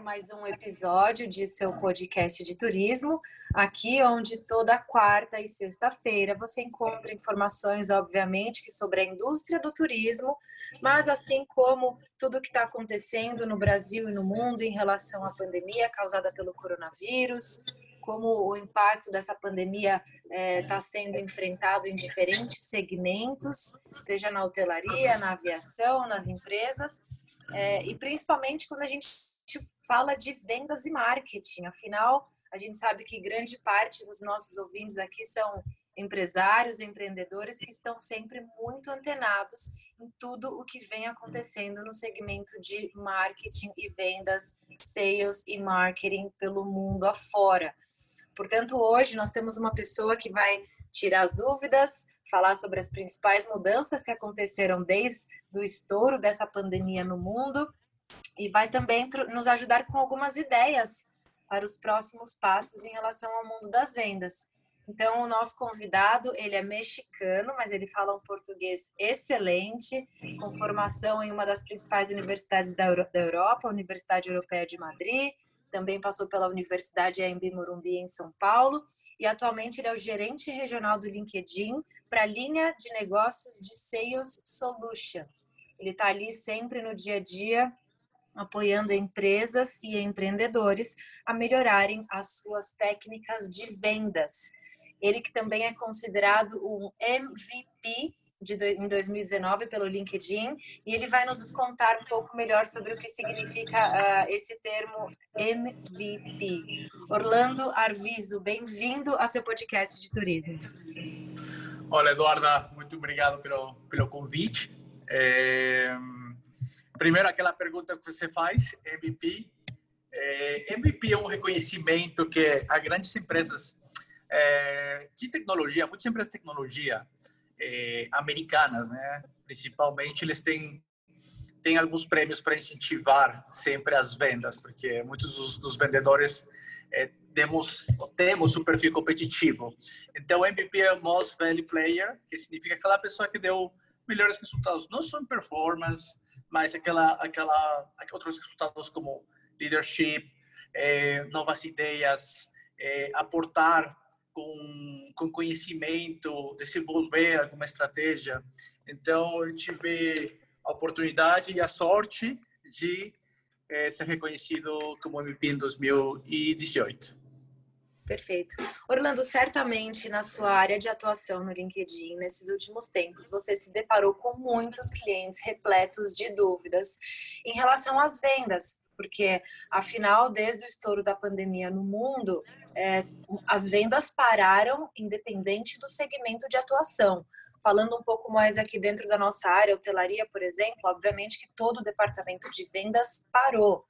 Mais um episódio de seu podcast de turismo, aqui onde toda quarta e sexta-feira você encontra informações, obviamente, sobre a indústria do turismo, mas assim como tudo o que está acontecendo no Brasil e no mundo em relação à pandemia causada pelo coronavírus, como o impacto dessa pandemia está é, tá sendo enfrentado em diferentes segmentos, seja na hotelaria, na aviação, nas empresas, é, e principalmente quando a gente fala de vendas e marketing. Afinal, a gente sabe que grande parte dos nossos ouvintes aqui são empresários, empreendedores que estão sempre muito antenados em tudo o que vem acontecendo no segmento de marketing e vendas, sales e marketing pelo mundo afora. Portanto, hoje nós temos uma pessoa que vai tirar as dúvidas, falar sobre as principais mudanças que aconteceram desde o estouro dessa pandemia no mundo e vai também nos ajudar com algumas ideias para os próximos passos em relação ao mundo das vendas. Então, o nosso convidado, ele é mexicano, mas ele fala um português excelente, com formação em uma das principais universidades da, Europa, a Universidade Europeia de Madrid, também passou pela Universidade AMB Morumbi em São Paulo e atualmente ele é o gerente regional do LinkedIn para a linha de negócios de Sales Solution. Ele está ali sempre no dia a dia apoiando empresas e empreendedores a melhorarem as suas técnicas de vendas. Ele que também é considerado um MVP de, em 2019 pelo LinkedIn e ele vai nos contar um pouco melhor sobre o que significa uh, esse termo MVP. Orlando Arviso, bem-vindo a seu podcast de turismo. Olá, Eduarda, muito obrigado pelo, pelo convite. É... Primeiro, aquela pergunta que você faz, MVP. É... MVP é um reconhecimento que as grandes empresas é... de tecnologia, muitas empresas de tecnologia, eh, americanas, né? Principalmente eles têm tem alguns prêmios para incentivar sempre as vendas, porque muitos dos, dos vendedores eh, temos temos um perfil competitivo. Então, MVP é o Most Value Player, que significa aquela pessoa que deu melhores resultados, não só em performance, mas aquela aquela outros resultados como leadership, eh, novas ideias, eh, aportar com, com conhecimento, desenvolver alguma estratégia. Então, gente vê a oportunidade e a sorte de é, ser reconhecido como MVP em 2018. Perfeito. Orlando, certamente na sua área de atuação no LinkedIn, nesses últimos tempos, você se deparou com muitos clientes repletos de dúvidas em relação às vendas, porque afinal, desde o estouro da pandemia no mundo, é, as vendas pararam independente do segmento de atuação. Falando um pouco mais aqui dentro da nossa área, hotelaria, por exemplo, obviamente que todo o departamento de vendas parou.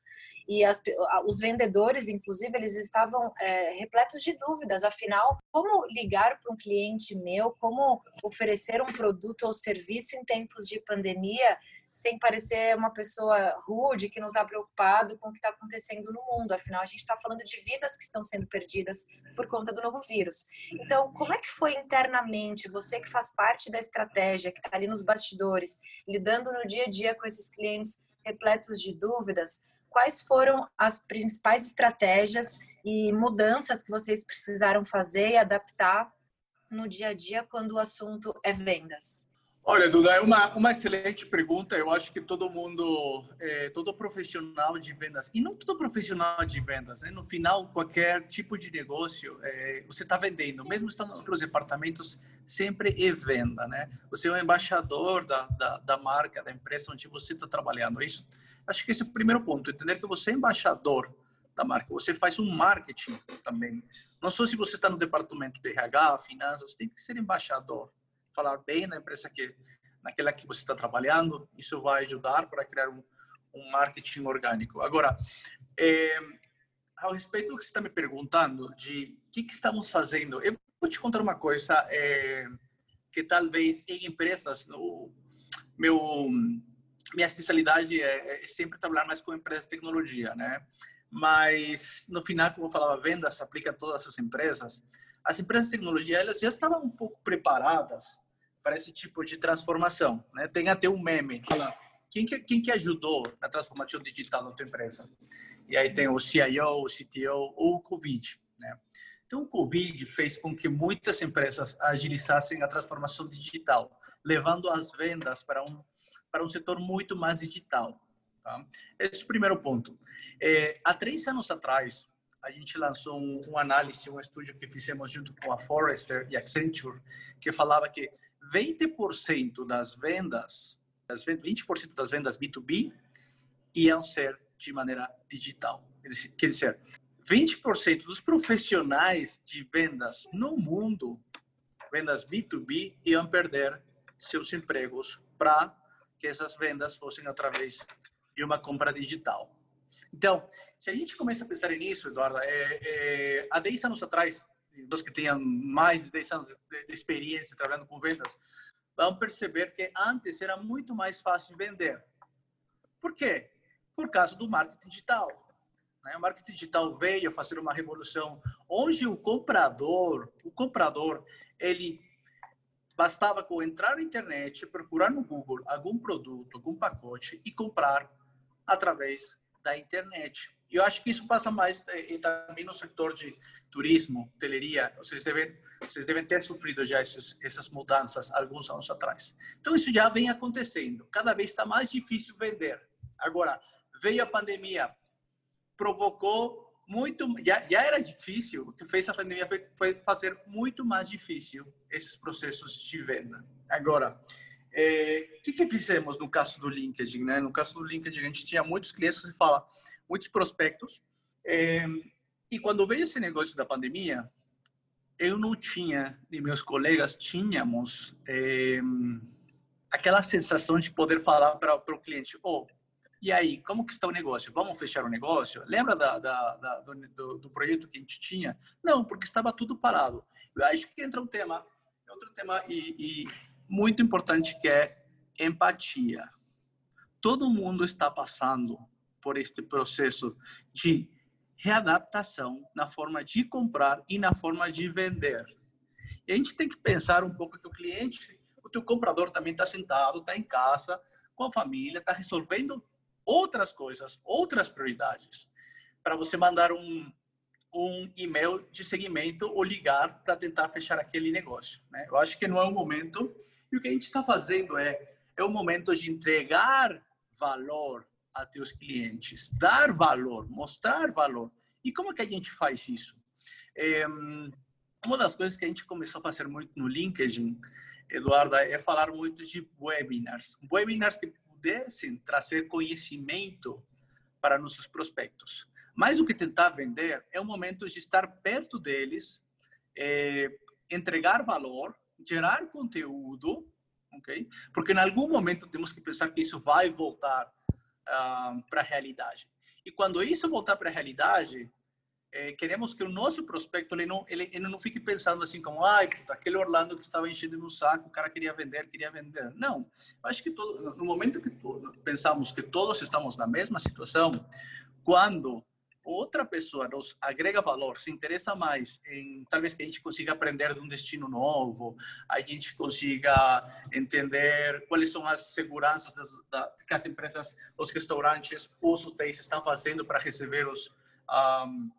E as, os vendedores, inclusive, eles estavam é, repletos de dúvidas. Afinal, como ligar para um cliente meu? Como oferecer um produto ou serviço em tempos de pandemia sem parecer uma pessoa rude, que não está preocupado com o que está acontecendo no mundo. Afinal, a gente está falando de vidas que estão sendo perdidas por conta do novo vírus. Então, como é que foi internamente, você que faz parte da estratégia, que está ali nos bastidores, lidando no dia a dia com esses clientes repletos de dúvidas, quais foram as principais estratégias e mudanças que vocês precisaram fazer e adaptar no dia a dia quando o assunto é vendas? Olha, Duda, é uma, uma excelente pergunta. Eu acho que todo mundo, é, todo profissional de vendas, e não todo profissional de vendas, né? no final, qualquer tipo de negócio, é, você está vendendo, mesmo estando em outros departamentos, sempre é venda. Né? Você é um embaixador da, da, da marca, da empresa onde você está trabalhando. Isso, acho que esse é o primeiro ponto, entender que você é embaixador da marca, você faz um marketing também. Não só se você está no departamento de RH, finanças, tem que ser embaixador falar bem na empresa que naquela que você está trabalhando. Isso vai ajudar para criar um, um marketing orgânico. Agora, é, ao respeito do que você está me perguntando, de o que, que, estamos fazendo, eu vou te contar uma coisa. É, que talvez em empresas, o meu minha especialidade é, é, sempre trabalhar mais com empresas de tecnologia, né? Mas no final, como eu falava, vendas aplica a todas as empresas. As empresas de tecnologia elas já estavam um pouco preparadas para esse tipo de transformação, né? Tem até um meme. Quem que, quem que ajudou na transformação digital da tua empresa? E aí tem o CIO, o CTO ou o Covid, né? Então, o Covid fez com que muitas empresas agilizassem a transformação digital, levando as vendas para um para um setor muito mais digital. Tá? Esse é o primeiro ponto. É, há três anos atrás, a gente lançou um, um, análise, um estudo que fizemos junto com a Forrester e Accenture, que falava que 20% das vendas, 20% das vendas B2B iam ser de maneira digital. Quer dizer, 20% dos profissionais de vendas no mundo, vendas B2B, iam perder seus empregos para que essas vendas fossem através de uma compra digital. Então, se a gente começa a pensar nisso, Eduardo, é, é, há 10 anos atrás, os que tenham mais de 10 anos de, de experiência trabalhando com vendas, vão perceber que antes era muito mais fácil vender. Por quê? Por causa do marketing digital. Né? O marketing digital veio fazer uma revolução onde o comprador, o comprador, ele Bastava com entrar na internet, procurar no Google algum produto, algum pacote e comprar através da internet. E eu acho que isso passa mais eh, e também no setor de turismo, hoteleria. Vocês devem, vocês devem ter sofrido já esses, essas mudanças alguns anos atrás. Então, isso já vem acontecendo. Cada vez está mais difícil vender. Agora, veio a pandemia, provocou muito já, já era difícil o que fez a pandemia foi, foi, fazer muito mais difícil esses processos de venda. Agora o é, que, que fizemos no caso do LinkedIn né? No caso do LinkedIn a gente tinha muitos clientes que fala muitos prospectos é, e quando veio esse negócio da pandemia eu não tinha e meus colegas tínhamos é, aquela sensação de poder falar para o cliente oh e aí, como que está o negócio? Vamos fechar o negócio? Lembra da, da, da do, do, projeto que a gente tinha? Não, porque estava tudo parado. Eu acho que entra um tema, outro tema e, e muito importante que é empatia. Todo mundo está passando por este processo de readaptação na forma de comprar e na forma de vender. E a gente tem que pensar um pouco que o cliente, o teu comprador também está sentado, está em casa, com a família, está resolvendo outras coisas, outras prioridades, para você mandar um, um e-mail de seguimento ou ligar para tentar fechar aquele negócio. Né? Eu acho que não é o momento. E o que a gente está fazendo é, é o momento de entregar valor a teus clientes, dar valor, mostrar valor. E como que a gente faz isso? É, uma das coisas que a gente começou a fazer muito no LinkedIn, Eduardo, é falar muito de webinars. Webinars que pudessem trazer conhecimento para nossos prospectos. Mais do que tentar vender, é o momento de estar perto deles, é, entregar valor, gerar conteúdo, ok? Porque em algum momento temos que pensar que isso vai voltar uh, para a realidade. E quando isso voltar para a realidade, é, queremos que o nosso prospecto ele não ele, ele não fique pensando assim como ai puta, aquele Orlando que estava enchendo no saco o cara queria vender queria vender. Não. Acho que todo, no momento que pensamos que todos estamos na mesma situação quando outra pessoa nos agrega valor se interessa mais em talvez que a gente consiga aprender de um destino novo a gente consiga entender quais são as seguranças das, da, que as empresas os restaurantes os hotéis estão fazendo para receber os um,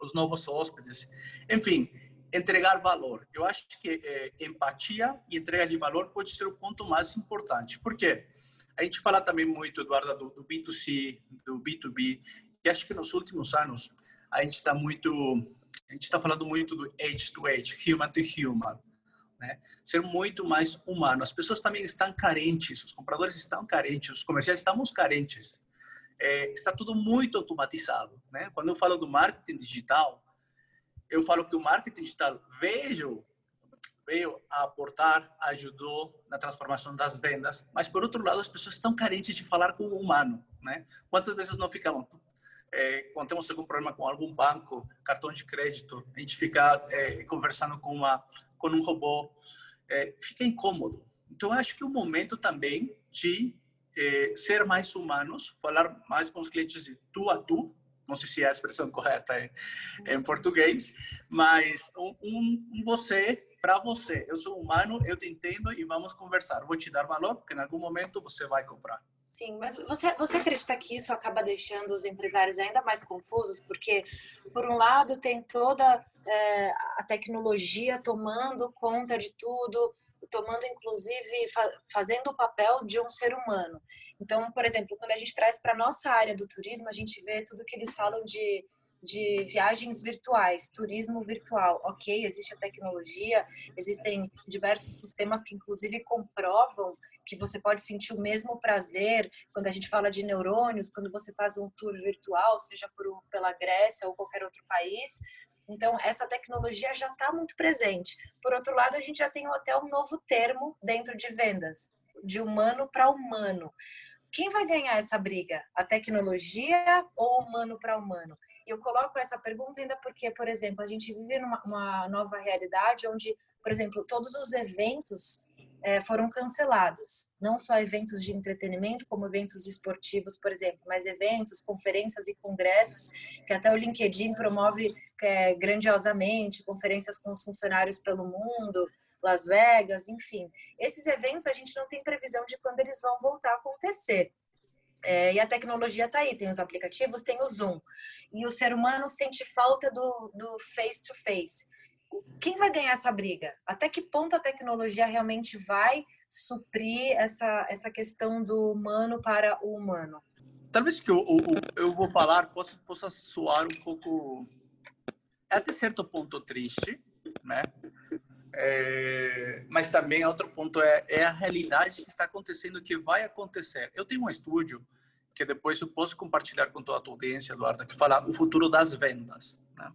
os novos hóspedes. Enfim, entregar valor. Eu acho que é, empatia e entrega de valor pode ser o ponto mais importante. Por quê? A gente fala também muito, Eduardo, do, do B2C, do B2B, e acho que nos últimos anos a gente está muito, a gente está falando muito do edge to edge, human to human. Né? Ser muito mais humano. As pessoas também estão carentes, os compradores estão carentes, os comerciais estamos carentes é, está tudo muito automatizado. Né? Quando eu falo do marketing digital, eu falo que o marketing digital veio, veio a aportar, ajudou na transformação das vendas, mas por outro lado as pessoas estão carentes de falar com o humano. Né? Quantas vezes não ficam é, quando temos algum problema com algum banco, cartão de crédito, a gente fica é, conversando com uma com um robô é, fica incômodo. Então, acho que o momento também de é, ser mais humanos, falar mais com os clientes de tu a tu, não sei se é a expressão correta em, em português, mas um, um você para você. Eu sou humano, eu te entendo e vamos conversar. Vou te dar valor, porque em algum momento você vai comprar. Sim, mas você, você acredita que isso acaba deixando os empresários ainda mais confusos? Porque, por um lado, tem toda é, a tecnologia tomando conta de tudo, tomando, inclusive, fa fazendo o papel de um ser humano. Então, por exemplo, quando a gente traz para nossa área do turismo, a gente vê tudo que eles falam de de viagens virtuais, turismo virtual. Ok, existe a tecnologia, existem diversos sistemas que, inclusive, comprovam que você pode sentir o mesmo prazer quando a gente fala de neurônios, quando você faz um tour virtual, seja por, pela Grécia ou qualquer outro país. Então, essa tecnologia já está muito presente. Por outro lado, a gente já tem até um novo termo dentro de vendas, de humano para humano. Quem vai ganhar essa briga? A tecnologia ou humano para humano? eu coloco essa pergunta ainda porque, por exemplo, a gente vive numa nova realidade onde, por exemplo, todos os eventos é, foram cancelados. Não só eventos de entretenimento, como eventos esportivos, por exemplo, mas eventos, conferências e congressos, que até o LinkedIn promove é, grandiosamente, conferências com os funcionários pelo mundo, Las Vegas, enfim. Esses eventos a gente não tem previsão de quando eles vão voltar a acontecer. É, e a tecnologia está aí, tem os aplicativos, tem o Zoom. E o ser humano sente falta do, do face to face. Quem vai ganhar essa briga? Até que ponto a tecnologia realmente vai suprir essa, essa questão do humano para o humano? Talvez que eu, eu, eu vou falar possa, possa soar um pouco, até certo ponto, triste, né? É, mas também outro ponto é, é a realidade que está acontecendo, que vai acontecer. Eu tenho um estúdio que depois eu posso compartilhar com toda a tua audiência, Eduardo, que fala o futuro das vendas. Né?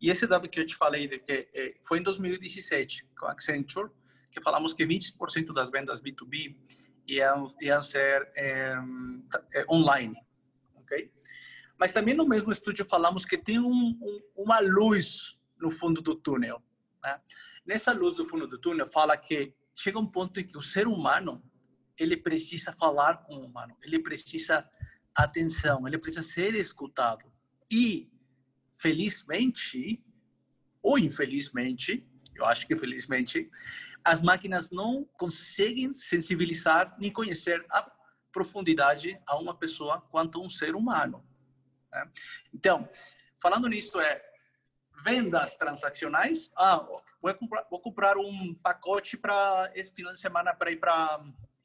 E esse dado que eu te falei, de que é, foi em 2017, com a Accenture, que falamos que 20% das vendas B2B iam, iam ser é, online. ok? Mas também no mesmo estúdio falamos que tem um, um, uma luz no fundo do túnel. Né? Nessa luz do fundo do túnel fala que chega um ponto em que o ser humano ele precisa falar com o humano, ele precisa atenção, ele precisa ser escutado. E felizmente ou infelizmente, eu acho que felizmente, as máquinas não conseguem sensibilizar nem conhecer a profundidade a uma pessoa quanto um ser humano. Né? Então, falando nisso é vendas transacionais. Ah, vou comprar, vou comprar um pacote para esse final de semana para ir para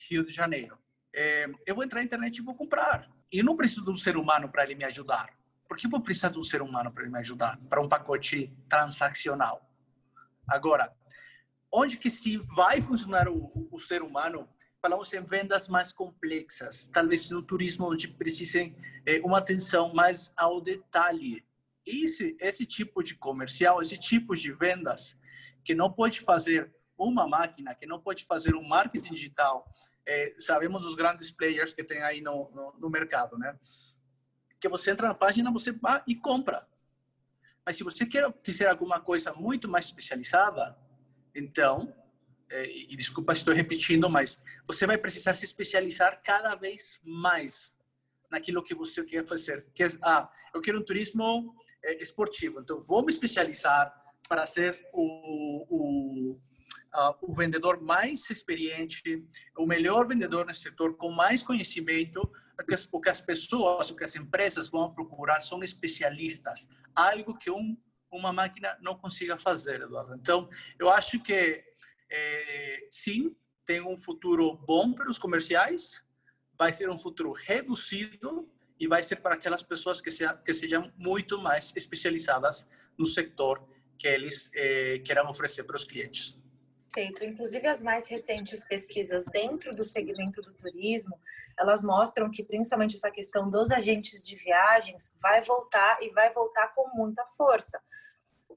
Rio de Janeiro. É, eu vou entrar na internet e vou comprar. E não preciso de um ser humano para ele me ajudar. Por que vou precisar de um ser humano para me ajudar? Para um pacote transacional. Agora, onde que se vai funcionar o, o ser humano? Falamos em vendas mais complexas, talvez no turismo onde precisem é, uma atenção mais ao detalhe esse, esse tipo de comercial, esse tipo de vendas, que não pode fazer uma máquina, que não pode fazer um marketing digital, é, sabemos os grandes players que tem aí no, no, no, mercado, né? Que você entra na página, você vai e compra. Mas se você quer, quiser alguma coisa muito mais especializada, então, é, e desculpa estou repetindo, mas você vai precisar se especializar cada vez mais naquilo que você quer fazer. Que é, ah, eu quero um turismo é, esportivo. Então, vou me especializar para ser o, o, uh, o vendedor mais experiente, o melhor vendedor nesse setor, com mais conhecimento. O que, as, pessoas, o que as empresas vão procurar são especialistas, algo que um, uma máquina não consiga fazer, Eduardo. Então, eu acho que é, sim, tem um futuro bom para os comerciais, vai ser um futuro reduzido e vai ser para aquelas pessoas que, seja, que sejam muito mais especializadas no setor que eles eh, queiram oferecer para os clientes. Feito. Inclusive, as mais recentes pesquisas dentro do segmento do turismo, elas mostram que, principalmente, essa questão dos agentes de viagens vai voltar e vai voltar com muita força.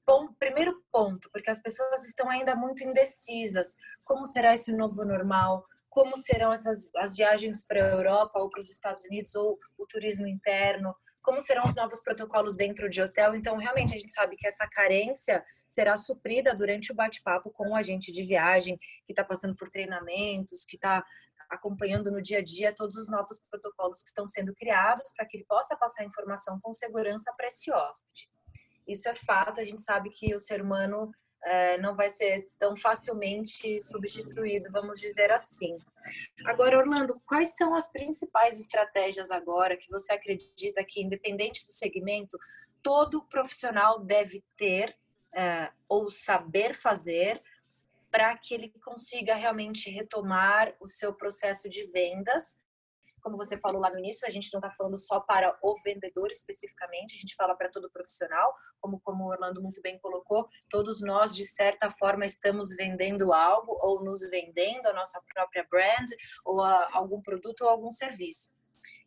Bom, primeiro ponto, porque as pessoas estão ainda muito indecisas. Como será esse novo normal? como serão essas as viagens para a Europa ou para os Estados Unidos ou o turismo interno, como serão os novos protocolos dentro de hotel. Então, realmente, a gente sabe que essa carência será suprida durante o bate-papo com o agente de viagem que está passando por treinamentos, que está acompanhando no dia a dia todos os novos protocolos que estão sendo criados para que ele possa passar informação com segurança para esse hóspede. Isso é fato, a gente sabe que o ser humano é, não vai ser tão facilmente substituído, vamos dizer assim. Agora, Orlando, quais são as principais estratégias agora que você acredita que, independente do segmento, todo profissional deve ter é, ou saber fazer para que ele consiga realmente retomar o seu processo de vendas como você falou lá no início, a gente não está falando só para o vendedor especificamente, a gente fala para todo profissional, como, como o Orlando muito bem colocou, todos nós, de certa forma, estamos vendendo algo ou nos vendendo a nossa própria brand, ou algum produto ou algum serviço.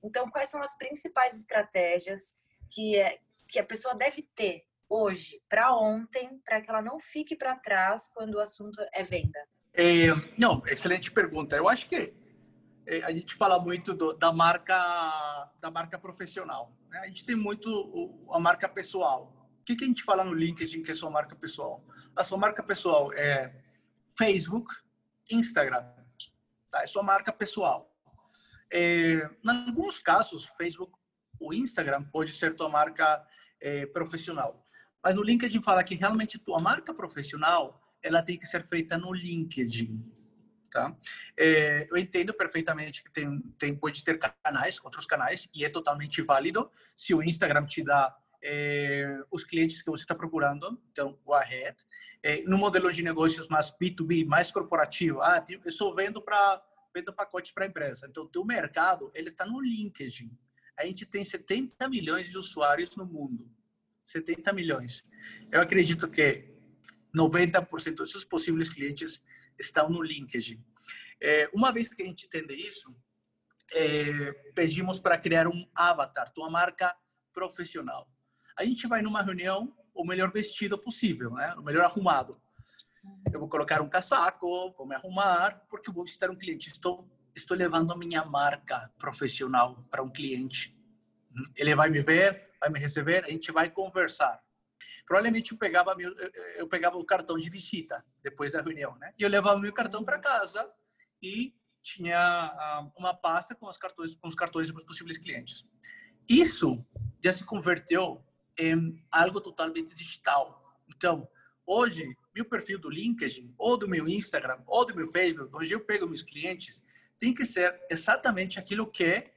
Então, quais são as principais estratégias que, é, que a pessoa deve ter hoje para ontem, para que ela não fique para trás quando o assunto é venda? É, não, excelente pergunta. Eu acho que é, a gente fala muito do, da marca da marca profissional. Né? A gente tem muito o, a marca pessoal. O que, que a gente fala no LinkedIn que é sua marca pessoal? A sua marca pessoal é Facebook, Instagram. Tá? É sua marca pessoal. É, em alguns casos, Facebook ou Instagram pode ser tua marca é, profissional. Mas no LinkedIn fala que realmente tua marca profissional ela tem que ser feita no LinkedIn. Tá? É, eu entendo perfeitamente que tem, tem pode ter canais, outros canais, e é totalmente válido se o Instagram te dá é, os clientes que você está procurando, então go ahead. É, no modelo de negócios mais B2B, mais corporativo, ah, eu estou vendo para vendo pacote para empresa. Então, o mercado ele está no LinkedIn. A gente tem 70 milhões de usuários no mundo. 70 milhões. Eu acredito que 90% desses possíveis clientes estão no LinkedIn. É, uma vez que a gente entende isso, é, pedimos para criar um avatar, uma marca profissional. A gente vai numa reunião o melhor vestido possível, né? o melhor arrumado. Eu vou colocar um casaco, vou me arrumar, porque vou visitar um cliente. Estou, estou levando a minha marca profissional para um cliente. Ele vai me ver, vai me receber, a gente vai conversar. Provavelmente eu pegava, meu, eu pegava o cartão de visita depois da reunião, né? E eu levava meu cartão para casa e tinha ah, uma pasta com os cartões com os cartões dos possíveis clientes. Isso já se converteu em algo totalmente digital. Então, hoje, meu perfil do LinkedIn, ou do meu Instagram, ou do meu Facebook, onde eu pego meus clientes, tem que ser exatamente aquilo que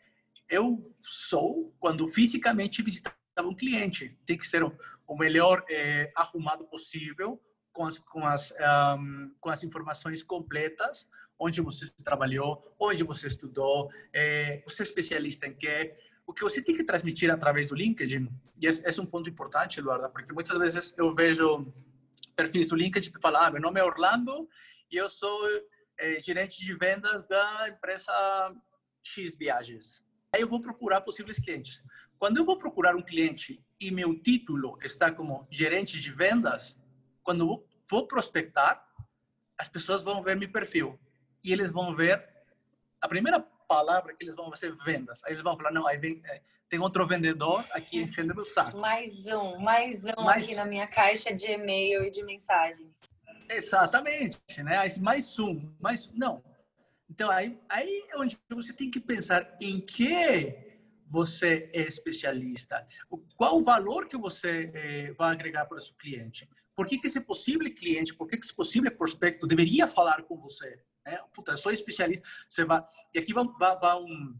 eu sou quando fisicamente visitava um cliente. Tem que ser o melhor é, arrumado possível, com as, com, as, um, com as informações completas, onde você trabalhou, onde você estudou, é, você é especialista em quê. O que você tem que transmitir através do LinkedIn, e esse, é um ponto importante, Eduardo, porque muitas vezes eu vejo perfis do LinkedIn que falam, ah, meu nome é Orlando e eu sou é, gerente de vendas da empresa X Viagens. Aí eu vou procurar possíveis clientes. Quando eu vou procurar um cliente e meu título está como gerente de vendas, quando vou prospectar, as pessoas vão ver meu perfil e eles vão ver a primeira palavra que eles vão ser vendas. Aí eles vão falar, não, aí vem, é, tem outro vendedor aqui enchendo o saco. Mais um, mais um mais... aqui na minha caixa de e-mail e de mensagens. Exatamente, né? Mais um, mais não. Então aí, aí é onde você tem que pensar em que você é especialista? Qual o valor que você eh, vai agregar para o seu cliente? Por que, que esse possível cliente, por que, que esse possível prospecto deveria falar com você? É, puta, eu sou especialista. Você vai e aqui vai, vai, vai um,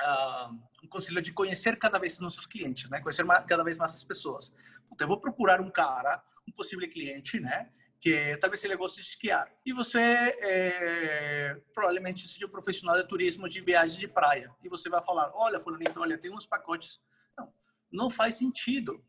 uh, um conselho de conhecer cada vez nossos clientes, né? Conhecer mais, cada vez mais as pessoas. Puta, eu vou procurar um cara, um possível cliente, né? Que talvez ele goste de esquiar. E você é, provavelmente seja um profissional de turismo de viagem de praia. E você vai falar, olha, fulanito, olha, tem uns pacotes. Não, não faz sentido.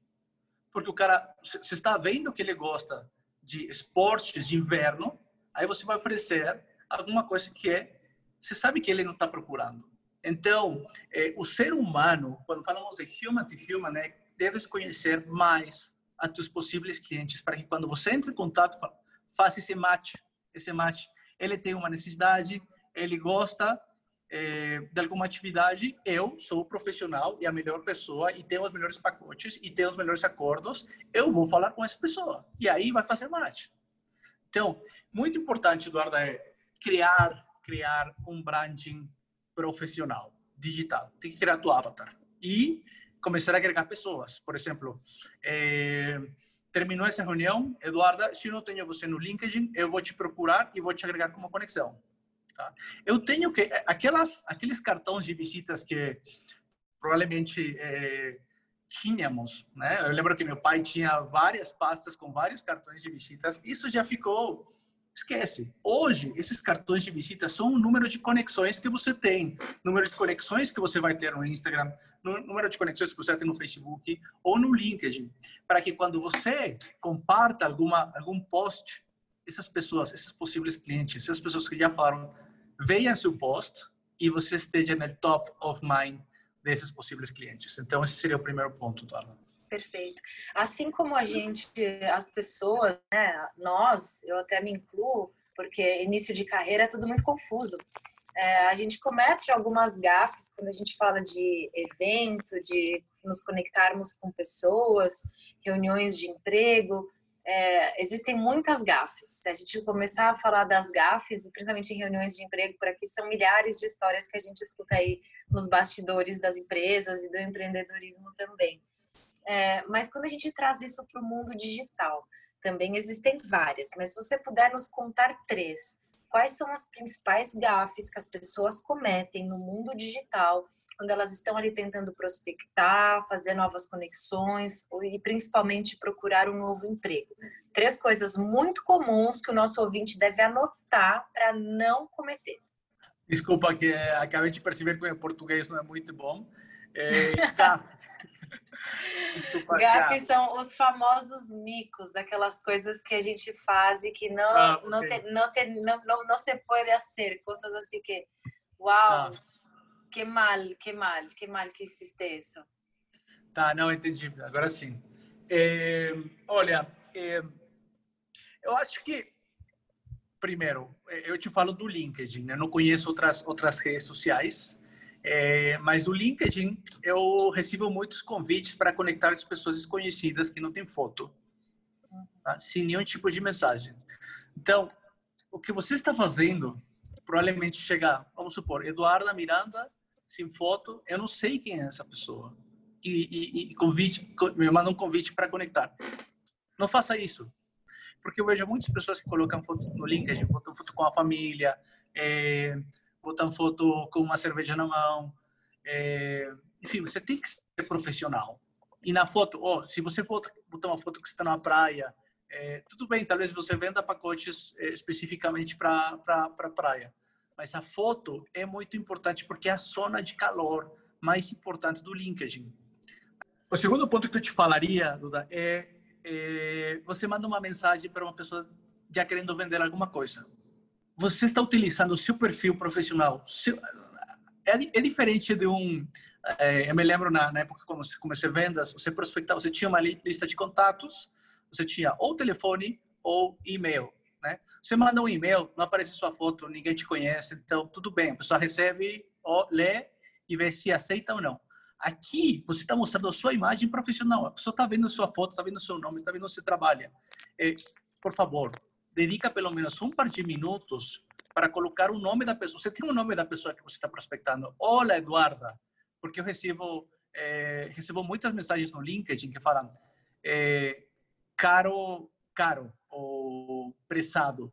Porque o cara, você está vendo que ele gosta de esportes de inverno, aí você vai oferecer alguma coisa que é, você sabe que ele não está procurando. Então, é, o ser humano, quando falamos de human to human, né, deve conhecer mais a tus possíveis clientes para que quando você entre em contato, faça esse match, esse match. Ele tem uma necessidade, ele gosta é, de alguma atividade, eu sou o profissional e a melhor pessoa e tenho os melhores pacotes e tenho os melhores acordos, eu vou falar com essa pessoa. E aí vai fazer match. Então, muito importante, Eduardo, é criar, criar um branding profissional, digital. Tem que criar tu avatar. E começar a agregar pessoas. Por exemplo, é, terminou essa reunião, Eduarda, se eu não tenho você no LinkedIn, eu vou te procurar e vou te agregar como conexão. Tá? Eu tenho que aquelas aqueles cartões de visitas que provavelmente é, tínhamos, né? Eu lembro que meu pai tinha várias pastas com vários cartões de visitas. Isso já ficou esquece. Hoje, esses cartões de visita são o número de conexões que você tem, número de conexões que você vai ter no Instagram, número de conexões que você vai ter no Facebook ou no LinkedIn, para que quando você comparta alguma algum post, essas pessoas, esses possíveis clientes, essas pessoas que já falaram veja seu post e você esteja no top of mind desses possíveis clientes. Então, esse seria o primeiro ponto, Darla. Perfeito. Assim como a gente, as pessoas, né, nós, eu até me incluo, porque início de carreira é tudo muito confuso. É, a gente comete algumas gafes quando a gente fala de evento, de nos conectarmos com pessoas, reuniões de emprego é, existem muitas gafes. Se a gente começar a falar das gafes, principalmente em reuniões de emprego por aqui, são milhares de histórias que a gente escuta aí nos bastidores das empresas e do empreendedorismo também. É, mas quando a gente traz isso para o mundo digital, também existem várias, mas se você puder nos contar três, quais são as principais gafes que as pessoas cometem no mundo digital quando elas estão ali tentando prospectar, fazer novas conexões e principalmente procurar um novo emprego. Três coisas muito comuns que o nosso ouvinte deve anotar para não cometer. Desculpa que acabei de perceber que o meu português não é muito bom. É, gafes. Desculpa, gafes são os famosos micos, aquelas coisas que a gente faz e que não ah, okay. não, te, não, te, não, não, não se pode fazer, coisas assim que, uau, ah que mal, que mal, que mal que existe isso. Tá, não entendi. Agora sim. É, olha, é, eu acho que primeiro eu te falo do LinkedIn. Né? Eu não conheço outras outras redes sociais, é, mas do LinkedIn eu recebo muitos convites para conectar as pessoas desconhecidas que não têm foto, tá? sem nenhum tipo de mensagem. Então, o que você está fazendo provavelmente chegar, vamos supor, Eduarda Miranda sem foto, eu não sei quem é essa pessoa. E, e, e convite, me manda um convite para conectar. Não faça isso. Porque eu vejo muitas pessoas que colocam foto no LinkedIn, botam foto com a família, é, botam foto com uma cerveja na mão. É, enfim, você tem que ser profissional. E na foto, oh, se você botar uma foto que está na praia, é, tudo bem, talvez você venda pacotes é, especificamente para pra, pra praia mas a foto é muito importante porque é a zona de calor mais importante do LinkedIn. O segundo ponto que eu te falaria, Duda, é, é você manda uma mensagem para uma pessoa já querendo vender alguma coisa. Você está utilizando o seu perfil profissional. Seu, é, é, diferente de um. É, eu me lembro na, na época quando você comecei vendas, você prospectava, você tinha uma lista de contatos, você tinha ou telefone ou e-mail né? Você manda um e-mail, não aparece sua foto, ninguém te conhece, então tudo bem, a pessoa recebe, ó, lê e vê se aceita ou não. Aqui, você está mostrando a sua imagem profissional, a pessoa está vendo sua foto, está vendo seu nome, está vendo onde você trabalha. É, por favor, dedica pelo menos um par de minutos para colocar o nome da pessoa. Você tem o nome da pessoa que você está prospectando. Olá, Eduarda, porque eu recebo, é, recebo muitas mensagens no LinkedIn que falam, é, caro, caro, ou pressado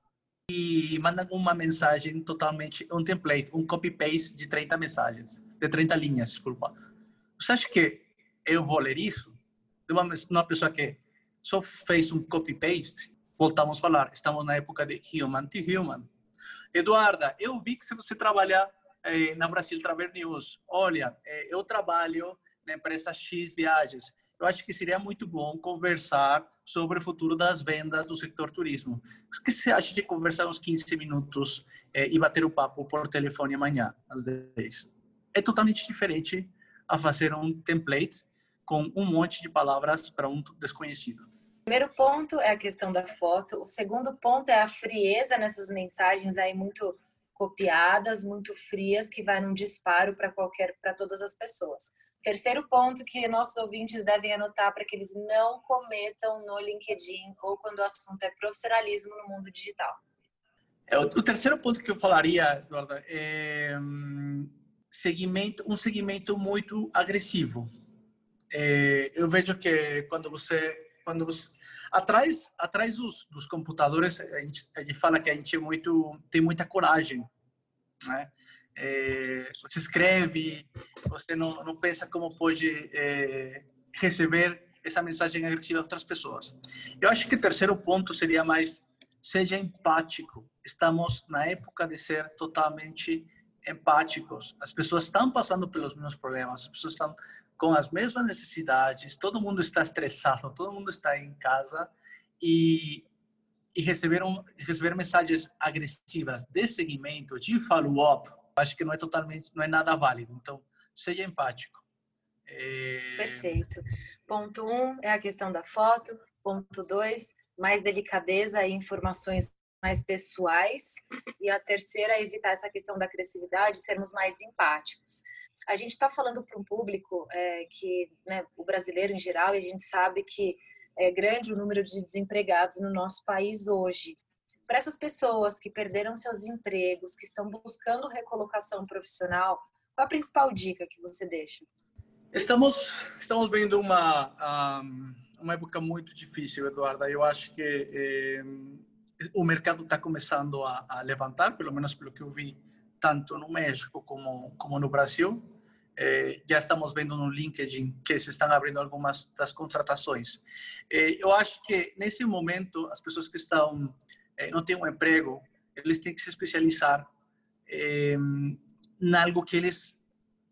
e manda uma mensagem totalmente, um template, um copy-paste de 30 mensagens, de 30 linhas, desculpa. Você acha que eu vou ler isso? De uma, uma pessoa que só fez um copy-paste? Voltamos a falar, estamos na época de human to human. Eduarda, eu vi que você trabalha eh, na Brasil Travel News. Olha, eh, eu trabalho na empresa X Viagens eu acho que seria muito bom conversar sobre o futuro das vendas do setor turismo. O que você acha de conversar uns 15 minutos é, e bater o papo por telefone amanhã, às 10? É totalmente diferente a fazer um template com um monte de palavras para um desconhecido. Primeiro ponto é a questão da foto. O segundo ponto é a frieza nessas mensagens aí muito copiadas, muito frias, que vai num disparo para qualquer, para todas as pessoas. Terceiro ponto que nossos ouvintes devem anotar para que eles não cometam no LinkedIn ou quando o assunto é profissionalismo no mundo digital. É, o, terceiro ponto que eu falaria, Eduardo, é hum, segmento, um segmento muito agressivo. É, eu vejo que quando você, quando você atrás, atrás dos, dos computadores, a gente, a gente fala que a gente é muito, tem muita coragem, né? É, você escreve, você não, não pensa como pode é, receber essa mensagem agressiva de outras pessoas. Eu acho que o terceiro ponto seria mais seja empático. Estamos na época de ser totalmente empáticos. As pessoas estão passando pelos mesmos problemas, as pessoas estão com as mesmas necessidades, todo mundo está estressado, todo mundo está em casa e, e receberam receber mensagens agressivas de seguimento, de follow-up, acho que não é totalmente, não é nada válido. Então, seja empático. É... Perfeito. Ponto um é a questão da foto. Ponto dois, mais delicadeza e informações mais pessoais. E a terceira é evitar essa questão da agressividade, sermos mais empáticos a gente está falando para um público é, que, né, o brasileiro em geral, e a gente sabe que é grande o número de desempregados no nosso país hoje. Para essas pessoas que perderam seus empregos, que estão buscando recolocação profissional, qual a principal dica que você deixa? Estamos estamos vendo uma uma época muito difícil, Eduarda. Eu acho que eh, o mercado está começando a, a levantar, pelo menos pelo que eu vi tanto no México como, como no Brasil. Eh, já estamos vendo no LinkedIn que se estão abrindo algumas das contratações. Eh, eu acho que nesse momento as pessoas que estão eh, não têm um emprego, eles têm que se especializar em algo que eles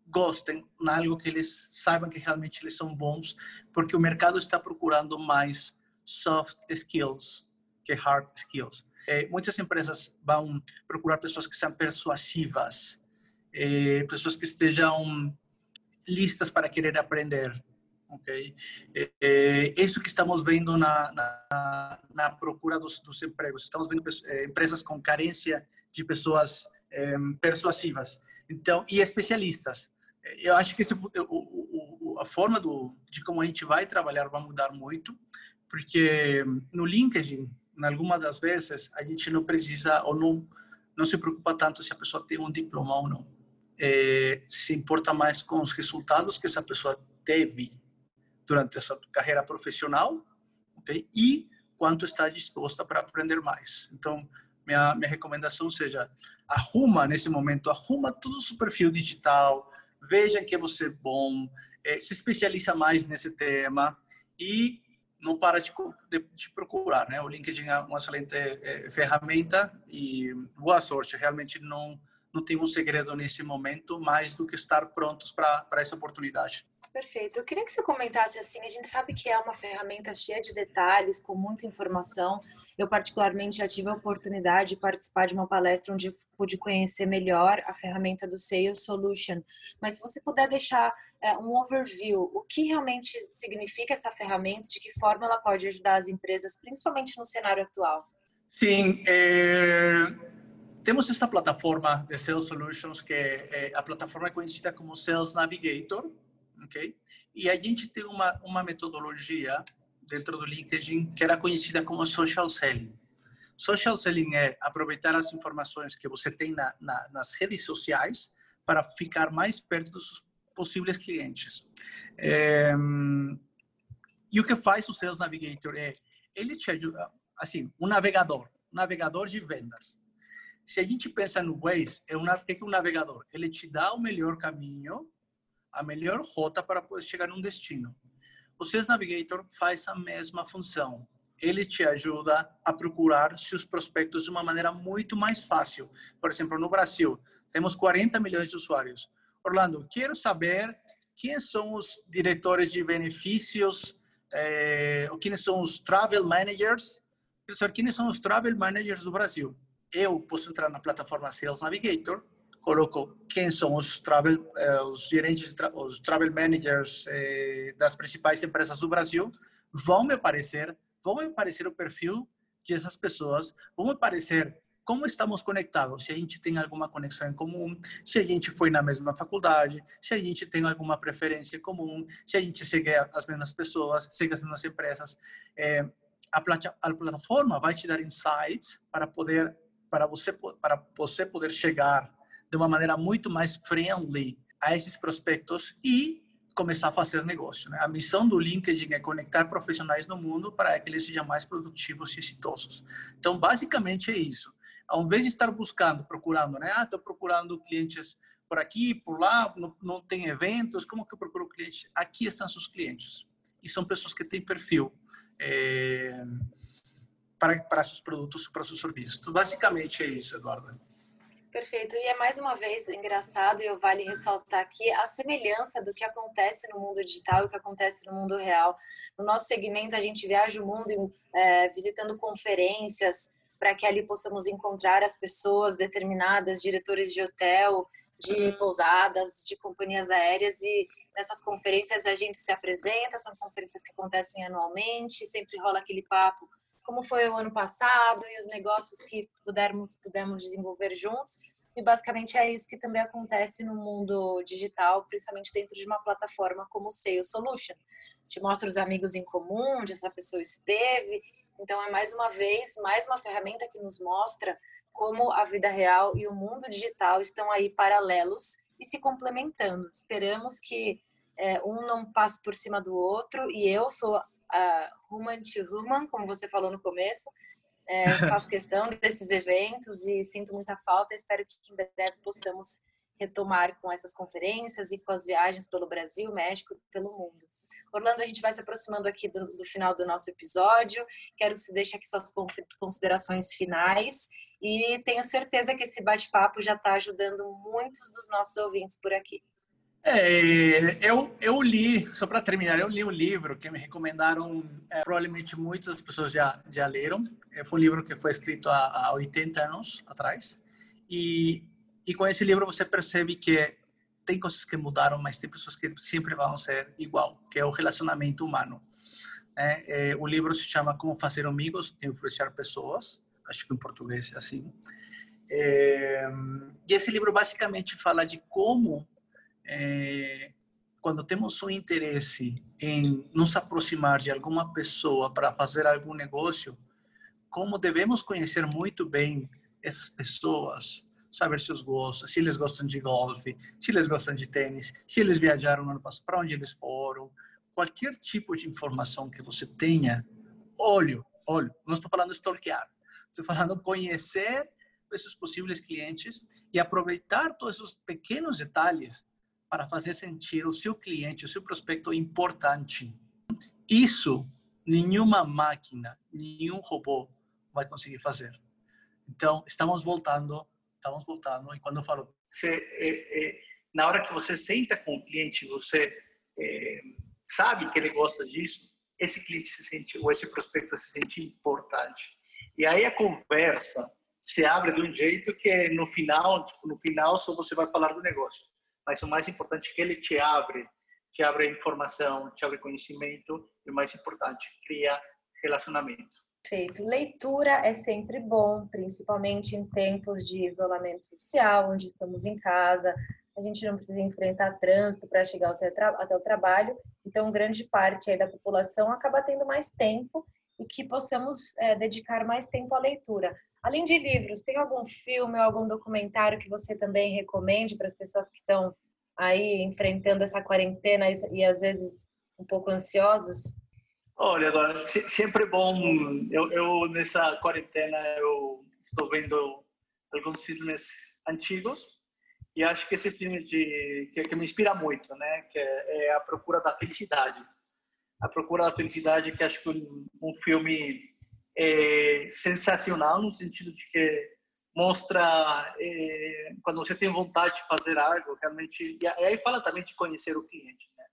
gostem, em algo que eles saibam que realmente eles são bons, porque o mercado está procurando mais soft skills que hard skills é, muitas empresas vão procurar pessoas que sejam persuasivas, é, pessoas que estejam listas para querer aprender. Ok? É, isso que estamos vendo na, na, na procura dos, dos, empregos. Estamos vendo empresas com carência de pessoas persuasivas. Então, e especialistas. Eu acho que esse, o, o, a forma do, de como a gente vai trabalhar vai mudar muito, porque no LinkedIn em algumas das vezes, a gente não precisa ou não, não se preocupa tanto se a pessoa tem um diploma ou não. É, se importa mais com os resultados que essa pessoa teve durante a sua carreira profissional okay? e quanto está disposta para aprender mais. Então, minha, minha recomendação seja, arruma nesse momento, arruma todo o seu perfil digital, veja que você é bom, é, se especializa mais nesse tema e não para de, de, procurar, né? O LinkedIn é uma excelente é, ferramenta e boa sorte. Realmente não não tem um segredo nesse momento mais do que estar prontos para essa oportunidade. Perfeito. Eu queria que você comentasse assim, a gente sabe que é uma ferramenta cheia de detalhes, com muita informação. Eu particularmente já tive a oportunidade de participar de uma palestra onde pude conhecer melhor a ferramenta do Sales Solution. Mas se você puder deixar é, um overview, o que realmente significa essa ferramenta, de que forma ela pode ajudar as empresas, principalmente no cenário atual? Sim, é... temos essa plataforma de Sales Solutions que é a plataforma conhecida como Sales Navigator ok? E a gente tem uma, uma metodologia dentro do LinkedIn que era conhecida como social selling. Social selling é aproveitar as informações que você tem na, na, nas redes sociais para ficar mais perto dos possíveis clientes. É, e o que faz o Sales Navigator é, ele te ajuda, assim, um navegador, navegador de vendas. Se a gente pensa no Waze, é um, é um navegador, ele te dá o melhor caminho a melhor rota para chegar num destino. O Sales Navigator faz a mesma função. Ele te ajuda a procurar seus prospectos de uma maneira muito mais fácil. Por exemplo, no Brasil, temos 40 milhões de usuários. Orlando, quero saber quem são os diretores de benefícios, eh, ou quem são os travel managers. Quero saber quem são os travel managers do Brasil. Eu posso entrar na plataforma Sales Navigator, coloco quem são os travel, eh, os gerentes, os travel managers eh, das principais empresas do Brasil, vão me aparecer, vão me aparecer o perfil dessas pessoas, vão me aparecer como estamos conectados, se a gente tem alguma conexão em comum, se a gente foi na mesma faculdade, se a gente tem alguma preferência comum, se a gente segue as mesmas pessoas, segue as mesmas empresas. É, a, a plataforma vai te dar insights para poder para você para você poder chegar de uma maneira muito mais friendly a esses prospectos e começar a fazer negócio. Né? A missão do LinkedIn é conectar profissionais no mundo para que eles sejam mais produtivos e exitosos. Então, basicamente é isso ao invés de estar buscando, procurando, né? Ah, estou procurando clientes por aqui, por lá, não, não tem eventos, como que eu procuro clientes? Aqui estão seus clientes. E são pessoas que têm perfil é, para, para seus produtos, para seus serviços. Então, basicamente é isso, Eduardo. Perfeito. E é mais uma vez engraçado e eu vale ressaltar aqui a semelhança do que acontece no mundo digital e o que acontece no mundo real. No nosso segmento, a gente viaja o mundo é, visitando conferências, para que ali possamos encontrar as pessoas determinadas, diretores de hotel, de pousadas, de companhias aéreas e nessas conferências a gente se apresenta, são conferências que acontecem anualmente, sempre rola aquele papo como foi o ano passado e os negócios que pudermos pudemos desenvolver juntos. E basicamente é isso que também acontece no mundo digital, principalmente dentro de uma plataforma como o Sales Solution. Te mostra os amigos em comum, onde essa pessoa esteve, então, é mais uma vez, mais uma ferramenta que nos mostra como a vida real e o mundo digital estão aí paralelos e se complementando. Esperamos que é, um não passe por cima do outro e eu sou a human to human, como você falou no começo, é, faço questão desses eventos e sinto muita falta. Espero que em breve possamos retomar com essas conferências e com as viagens pelo Brasil, México e pelo mundo. Orlando, a gente vai se aproximando aqui do, do final do nosso episódio. Quero que você deixe aqui suas considerações finais e tenho certeza que esse bate-papo já está ajudando muitos dos nossos ouvintes por aqui. É, eu, eu li, só para terminar, eu li um livro que me recomendaram, é, provavelmente muitas pessoas já, já leram. É, foi um livro que foi escrito há, há 80 anos atrás. E, e com esse livro você percebe que tem coisas que mudaram, mas tem pessoas que sempre vão ser igual, que é o relacionamento humano. É, é, o livro se chama Como Fazer Amigos e Influenciar Pessoas, acho que em português é assim. É, e esse livro basicamente fala de como, é, quando temos um interesse em nos aproximar de alguma pessoa para fazer algum negócio, como devemos conhecer muito bem essas pessoas, saber seus gostos, se eles gostam de golfe, se eles gostam de tênis, se eles viajaram no ano passado, para onde eles foram, qualquer tipo de informação que você tenha, olho, olho, não estou falando stalkear, estou falando conhecer esses possíveis clientes e aproveitar todos esses pequenos detalhes para fazer sentir o seu cliente, o seu prospecto importante. Isso nenhuma máquina, nenhum robô vai conseguir fazer. Então, estamos voltando estávamos voltando. E quando eu falo, você, é, é, na hora que você senta com o cliente, você é, sabe que ele gosta disso, esse cliente se sente, ou esse prospecto se sente importante. E aí a conversa se abre de um jeito que no final, tipo, no final só você vai falar do negócio. Mas o mais importante é que ele te abre, te abre informação, te abre conhecimento e o mais importante, cria relacionamento. Perfeito. Leitura é sempre bom, principalmente em tempos de isolamento social, onde estamos em casa, a gente não precisa enfrentar trânsito para chegar até, até o trabalho, então grande parte da população acaba tendo mais tempo que possamos é, dedicar mais tempo à leitura. Além de livros, tem algum filme ou algum documentário que você também recomende para as pessoas que estão aí enfrentando essa quarentena e, às vezes um pouco ansiosos? Olha, Dora, sempre bom. Eu, eu, nessa quarentena eu estou vendo alguns filmes antigos e acho que esse filme de que, que me inspira muito, né, que é, é, a Procura da Felicidade. A Procura da Felicidade, que acho que um, filme é, sensacional no sentido de que mostra é, quando você tem vontade de fazer algo realmente e aí fala também de conhecer o cliente, né?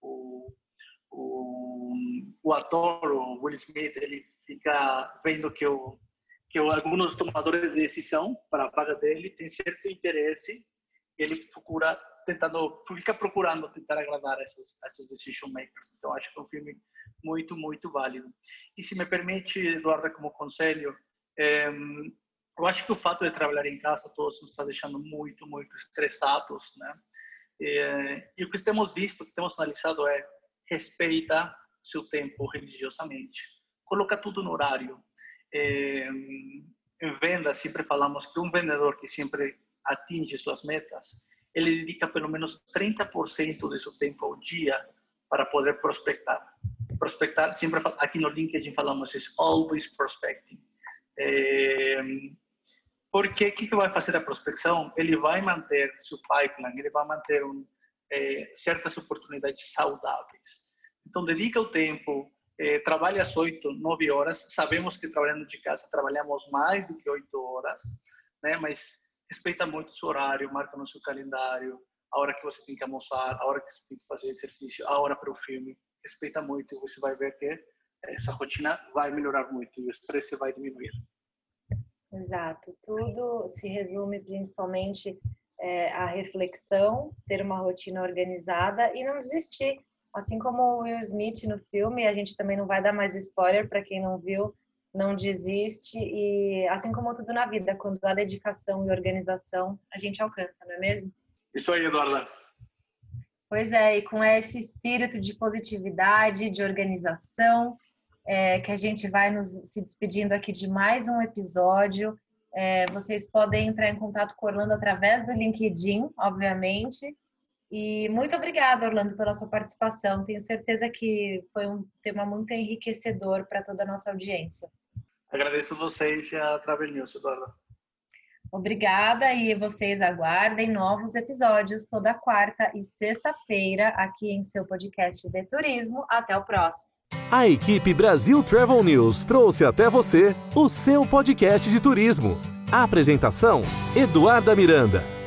O, o, o ator, o Will Smith, ele fica vendo que, o, que alguns tomadores de decisão para a vaga dele têm certo interesse ele procura tentando fica procurando tentar agradar esses esses decision makers então acho que é um filme muito muito válido e se me permite Eduardo como conselho é, eu acho que o fato de trabalhar em casa todos nos está deixando muito, muito estressados, né? E, e o que temos visto, que temos analisado é respeita seu tempo religiosamente, coloca tudo no horário. É, em venda, sempre falamos que um vendedor que sempre atinge suas metas, ele dedica pelo menos 30% de seu tempo ao dia para poder prospectar. Prospectar, sempre aqui no LinkedIn falamos, is always prospecting. É, porque o que, que vai fazer a prospecção? Ele vai manter seu pipeline, ele vai manter um, é, certas oportunidades saudáveis. Então, dedica o tempo, é, trabalha às 8, 9 horas. Sabemos que trabalhando de casa trabalhamos mais do que 8 horas, né? mas respeita muito o seu horário, marca no seu calendário, a hora que você tem que almoçar, a hora que você tem que fazer exercício, a hora para o filme. Respeita muito e você vai ver que essa rotina vai melhorar muito e o estresse vai diminuir. Exato. Tudo se resume principalmente é, à reflexão, ter uma rotina organizada e não desistir. Assim como o Will Smith no filme, a gente também não vai dar mais spoiler para quem não viu, não desiste e assim como tudo na vida, quando há dedicação e organização, a gente alcança, não é mesmo? Isso aí, Eduarda. Pois é, e com esse espírito de positividade, de organização, é, que a gente vai nos se despedindo aqui de mais um episódio. É, vocês podem entrar em contato com Orlando através do LinkedIn, obviamente. E muito obrigada, Orlando, pela sua participação. Tenho certeza que foi um tema muito enriquecedor para toda a nossa audiência. Agradeço vocês e a Travel News, Eduardo. Obrigada e vocês aguardem novos episódios toda quarta e sexta-feira aqui em seu podcast de turismo. Até o próximo. A equipe Brasil Travel News trouxe até você o seu podcast de turismo. A apresentação: Eduarda Miranda.